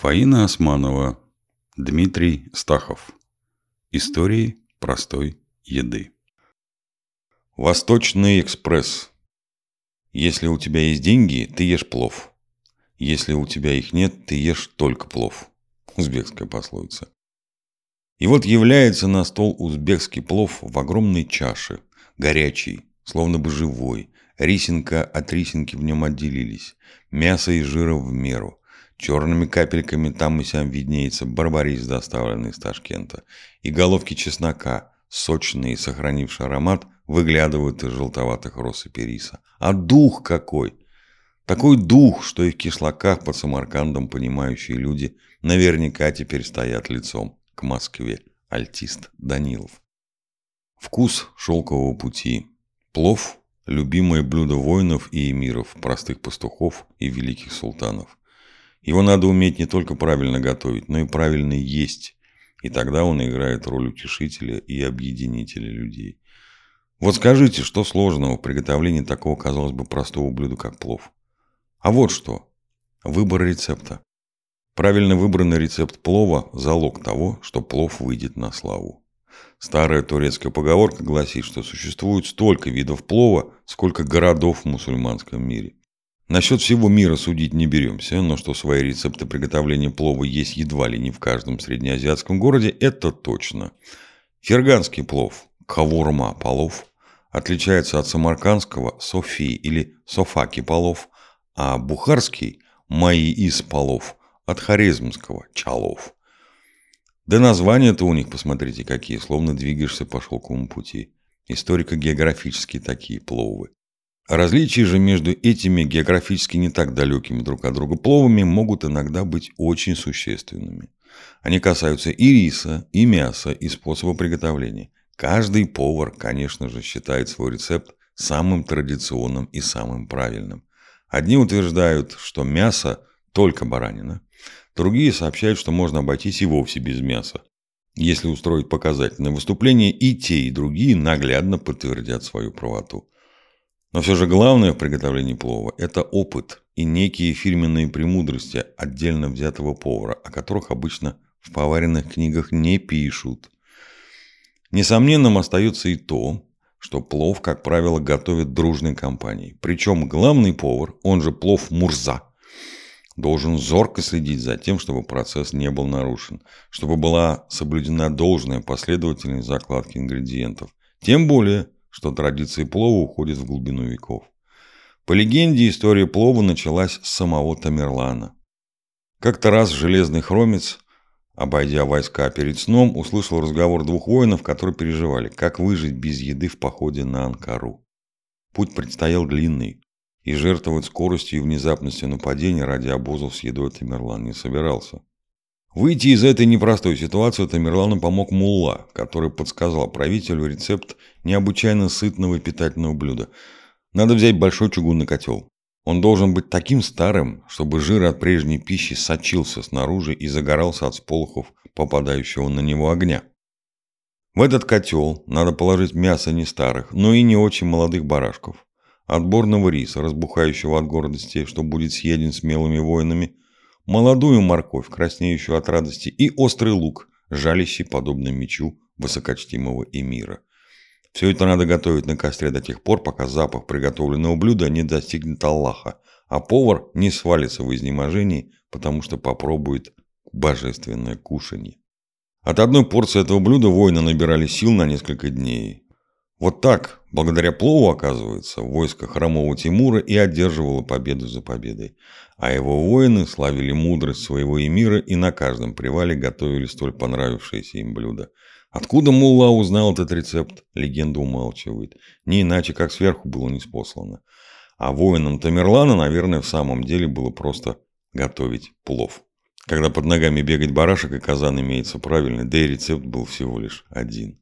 Фаина Османова, Дмитрий Стахов. Истории простой еды. Восточный экспресс. Если у тебя есть деньги, ты ешь плов. Если у тебя их нет, ты ешь только плов. Узбекская пословица. И вот является на стол узбекский плов в огромной чаше, горячий, словно бы живой. Рисинка от рисинки в нем отделились. Мясо и жира в меру. Черными капельками там и сям виднеется барбарис, доставленный из Ташкента. И головки чеснока, сочные и сохранившие аромат, выглядывают из желтоватых россыпи риса. А дух какой! Такой дух, что и в кишлаках под Самаркандом понимающие люди наверняка теперь стоят лицом к Москве. Альтист Данилов. Вкус шелкового пути. Плов – любимое блюдо воинов и эмиров, простых пастухов и великих султанов. Его надо уметь не только правильно готовить, но и правильно есть. И тогда он играет роль утешителя и объединителя людей. Вот скажите, что сложного в приготовлении такого, казалось бы, простого блюда, как плов? А вот что. Выбор рецепта. Правильно выбранный рецепт плова – залог того, что плов выйдет на славу. Старая турецкая поговорка гласит, что существует столько видов плова, сколько городов в мусульманском мире. Насчет всего мира судить не беремся, но что свои рецепты приготовления плова есть едва ли не в каждом среднеазиатском городе, это точно. Ферганский плов, кавурма полов, отличается от самаркандского софии или софаки полов, а бухарский маи из полов от хорезмского чалов. Да названия-то у них, посмотрите, какие, словно двигаешься по шелковому пути. Историко-географические такие пловы. Различия же между этими географически не так далекими друг от друга пловами могут иногда быть очень существенными. Они касаются и риса, и мяса, и способа приготовления. Каждый повар, конечно же, считает свой рецепт самым традиционным и самым правильным. Одни утверждают, что мясо только баранина, другие сообщают, что можно обойтись и вовсе без мяса. Если устроить показательное выступление, и те, и другие наглядно подтвердят свою правоту. Но все же главное в приготовлении плова – это опыт и некие фирменные премудрости отдельно взятого повара, о которых обычно в поваренных книгах не пишут. Несомненным остается и то, что плов, как правило, готовят дружной компанией. Причем главный повар, он же плов Мурза, должен зорко следить за тем, чтобы процесс не был нарушен, чтобы была соблюдена должная последовательность закладки ингредиентов. Тем более – что традиции плова уходят в глубину веков. По легенде, история плова началась с самого Тамерлана. Как-то раз железный хромец, обойдя войска перед сном, услышал разговор двух воинов, которые переживали, как выжить без еды в походе на Анкару. Путь предстоял длинный, и жертвовать скоростью и внезапностью нападения ради обозов с едой Тамерлан не собирался. Выйти из этой непростой ситуации Тамерлану помог Мулла, который подсказал правителю рецепт необычайно сытного питательного блюда. Надо взять большой чугунный котел. Он должен быть таким старым, чтобы жир от прежней пищи сочился снаружи и загорался от сполохов попадающего на него огня. В этот котел надо положить мясо не старых, но и не очень молодых барашков, отборного риса, разбухающего от гордости, что будет съеден смелыми воинами – молодую морковь, краснеющую от радости, и острый лук, жалящий подобно мечу высокочтимого эмира. Все это надо готовить на костре до тех пор, пока запах приготовленного блюда не достигнет Аллаха, а повар не свалится в изнеможении, потому что попробует божественное кушанье. От одной порции этого блюда воины набирали сил на несколько дней. Вот так, благодаря плову, оказывается, войско хромого Тимура и одерживало победу за победой. А его воины славили мудрость своего эмира и на каждом привале готовили столь понравившееся им блюдо. Откуда Мулла узнал этот рецепт, легенда умалчивает. Не иначе, как сверху было неспослано. А воинам Тамерлана, наверное, в самом деле было просто готовить плов. Когда под ногами бегать барашек и казан имеется правильный, да и рецепт был всего лишь один.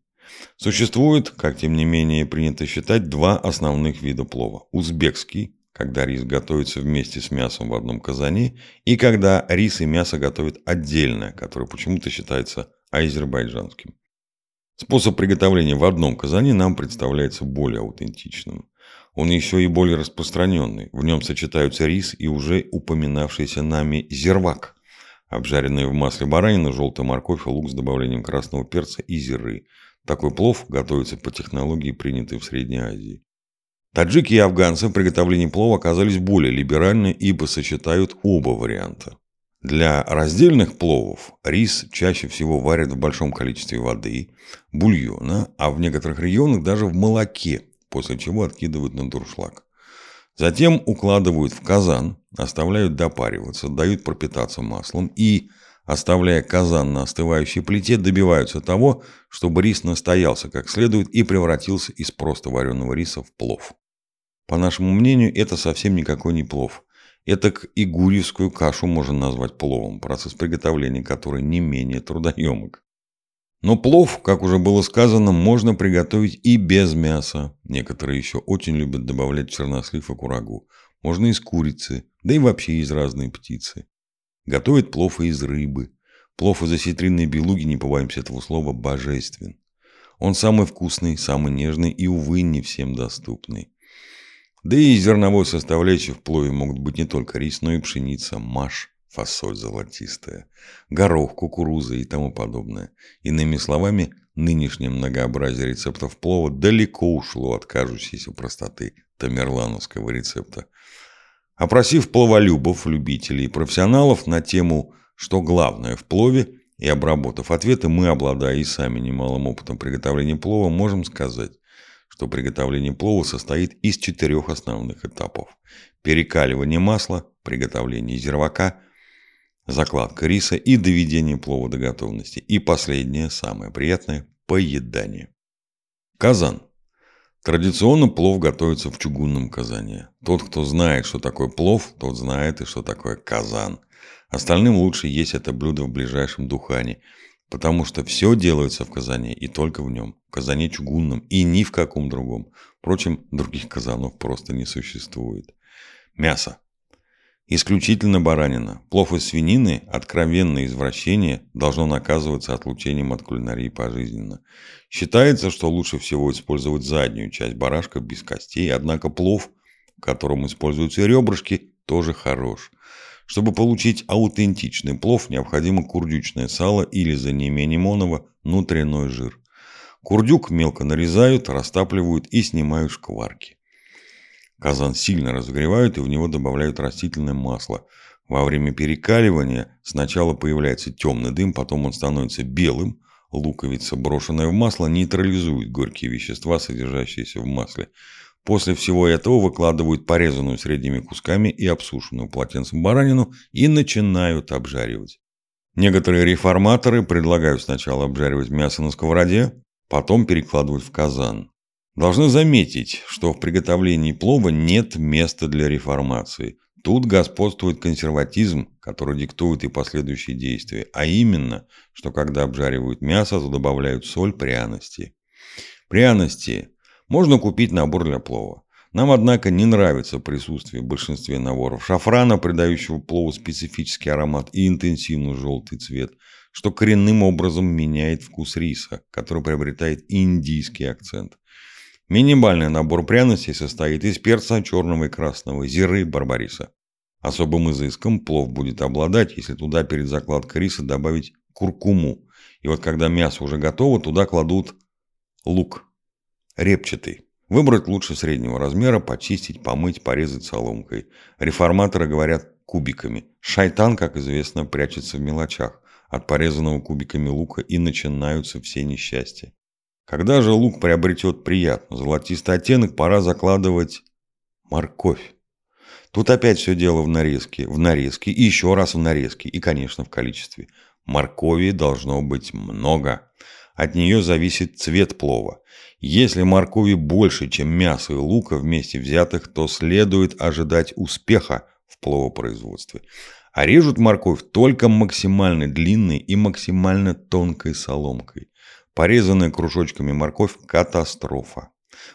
Существует, как тем не менее принято считать, два основных вида плова. Узбекский, когда рис готовится вместе с мясом в одном казане, и когда рис и мясо готовят отдельно, которое почему-то считается азербайджанским. Способ приготовления в одном казане нам представляется более аутентичным. Он еще и более распространенный. В нем сочетаются рис и уже упоминавшийся нами зервак. Обжаренные в масле баранина, желтая морковь, лук с добавлением красного перца и зиры. Такой плов готовится по технологии, принятой в Средней Азии. Таджики и афганцы в приготовлении плова оказались более либеральны, ибо сочетают оба варианта. Для раздельных пловов рис чаще всего варят в большом количестве воды, бульона, а в некоторых регионах даже в молоке, после чего откидывают на дуршлаг. Затем укладывают в казан, оставляют допариваться, дают пропитаться маслом и, оставляя казан на остывающей плите, добиваются того, чтобы рис настоялся как следует и превратился из просто вареного риса в плов. По нашему мнению, это совсем никакой не плов. Это и гурьевскую кашу можно назвать пловом, процесс приготовления которой не менее трудоемок. Но плов, как уже было сказано, можно приготовить и без мяса. Некоторые еще очень любят добавлять чернослив и курагу. Можно из курицы, да и вообще из разной птицы. Готовят плов из рыбы. Плов из осетринной белуги, не побоимся этого слова, божествен. Он самый вкусный, самый нежный и, увы, не всем доступный. Да и зерновой составляющей в плове могут быть не только рис, но и пшеница, маш, фасоль золотистая, горох, кукуруза и тому подобное. Иными словами, нынешнее многообразие рецептов плова далеко ушло от кажущейся простоты тамерлановского рецепта. Опросив пловолюбов, любителей и профессионалов на тему «Что главное в плове?» и обработав ответы, мы, обладая и сами немалым опытом приготовления плова, можем сказать, что приготовление плова состоит из четырех основных этапов. Перекаливание масла, приготовление зервака, закладка риса и доведение плова до готовности. И последнее, самое приятное – поедание. Казан. Традиционно плов готовится в чугунном казане. Тот, кто знает, что такое плов, тот знает и что такое казан. Остальным лучше есть это блюдо в ближайшем духане – Потому что все делается в казане и только в нем. В казане чугунном и ни в каком другом. Впрочем, других казанов просто не существует. Мясо. Исключительно баранина. Плов из свинины, откровенное извращение, должно наказываться отлучением от кулинарии пожизненно. Считается, что лучше всего использовать заднюю часть барашка без костей, однако плов, в котором используются ребрышки, тоже хорош. Чтобы получить аутентичный плов, необходимо курдючное сало или, за неимением оного, внутренний жир. Курдюк мелко нарезают, растапливают и снимают шкварки. Казан сильно разогревают и в него добавляют растительное масло. Во время перекаливания сначала появляется темный дым, потом он становится белым. Луковица, брошенная в масло, нейтрализует горькие вещества, содержащиеся в масле. После всего этого выкладывают порезанную средними кусками и обсушенную полотенцем баранину и начинают обжаривать. Некоторые реформаторы предлагают сначала обжаривать мясо на сковороде, потом перекладывать в казан. Должны заметить, что в приготовлении плова нет места для реформации. Тут господствует консерватизм, который диктует и последующие действия, а именно, что когда обжаривают мясо, то добавляют соль, пряности. Пряности можно купить набор для плова. Нам, однако, не нравится присутствие в большинстве наборов шафрана, придающего плову специфический аромат и интенсивный желтый цвет, что коренным образом меняет вкус риса, который приобретает индийский акцент. Минимальный набор пряностей состоит из перца черного и красного, зиры, барбариса. Особым изыском плов будет обладать, если туда перед закладкой риса добавить куркуму. И вот когда мясо уже готово, туда кладут лук. Репчатый. Выбрать лучше среднего размера, почистить, помыть, порезать соломкой. Реформаторы говорят кубиками. Шайтан, как известно, прячется в мелочах. От порезанного кубиками лука и начинаются все несчастья. Когда же лук приобретет приятный золотистый оттенок, пора закладывать морковь. Тут опять все дело в нарезке, в нарезке и еще раз в нарезке и, конечно, в количестве. Моркови должно быть много. От нее зависит цвет плова. Если моркови больше, чем мяса и лука вместе взятых, то следует ожидать успеха в пловопроизводстве. А режут морковь только максимально длинной и максимально тонкой соломкой. Порезанная кружочками морковь – катастрофа.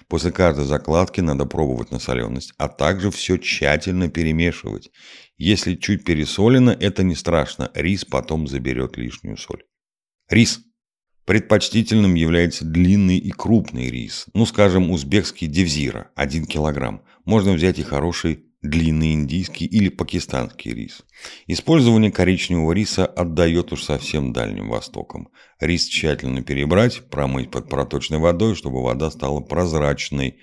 После каждой закладки надо пробовать на соленость, а также все тщательно перемешивать. Если чуть пересолено, это не страшно, рис потом заберет лишнюю соль. Рис – Предпочтительным является длинный и крупный рис, ну скажем узбекский девзира 1 кг. Можно взять и хороший длинный индийский или пакистанский рис. Использование коричневого риса отдает уж совсем Дальним Востоком. Рис тщательно перебрать, промыть под проточной водой, чтобы вода стала прозрачной.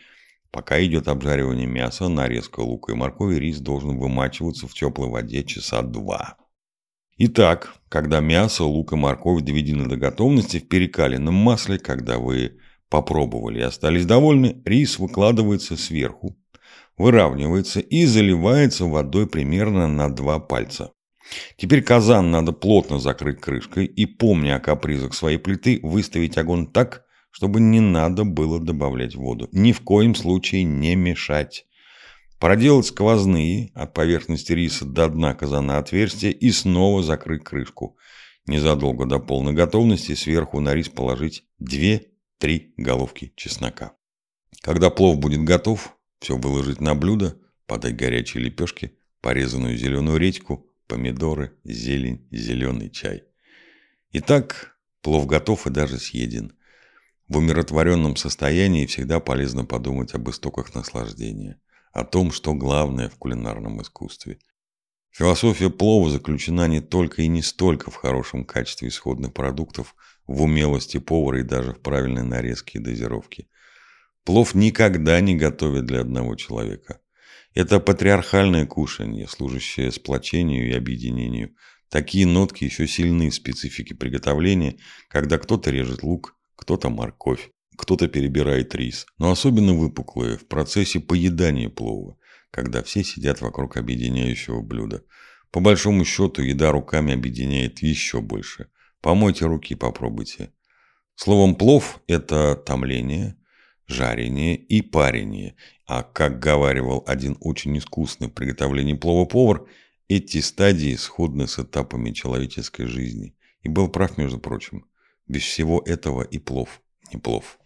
Пока идет обжаривание мяса, нарезка лука и моркови, рис должен вымачиваться в теплой воде часа два. Итак, когда мясо, лук и морковь доведены до готовности в перекаленном масле, когда вы попробовали и остались довольны, рис выкладывается сверху, выравнивается и заливается водой примерно на два пальца. Теперь казан надо плотно закрыть крышкой и, помня о капризах своей плиты, выставить огонь так, чтобы не надо было добавлять воду. Ни в коем случае не мешать. Проделать сквозные от поверхности риса до дна казана отверстия и снова закрыть крышку. Незадолго до полной готовности сверху на рис положить 2-3 головки чеснока. Когда плов будет готов, все выложить на блюдо, подать горячие лепешки, порезанную зеленую редьку, помидоры, зелень, зеленый чай. Итак, плов готов и даже съеден. В умиротворенном состоянии всегда полезно подумать об истоках наслаждения – о том, что главное в кулинарном искусстве. Философия плова заключена не только и не столько в хорошем качестве исходных продуктов, в умелости повара и даже в правильной нарезке и дозировке. Плов никогда не готовят для одного человека. Это патриархальное кушанье, служащее сплочению и объединению. Такие нотки еще сильны в специфике приготовления, когда кто-то режет лук, кто-то морковь, кто-то перебирает рис, но особенно выпуклые в процессе поедания плова, когда все сидят вокруг объединяющего блюда. По большому счету, еда руками объединяет еще больше. Помойте руки, попробуйте. Словом, плов – это томление, жарение и парение. А как говаривал один очень искусный в приготовлении плова повар, эти стадии сходны с этапами человеческой жизни. И был прав, между прочим. Без всего этого и плов не плов.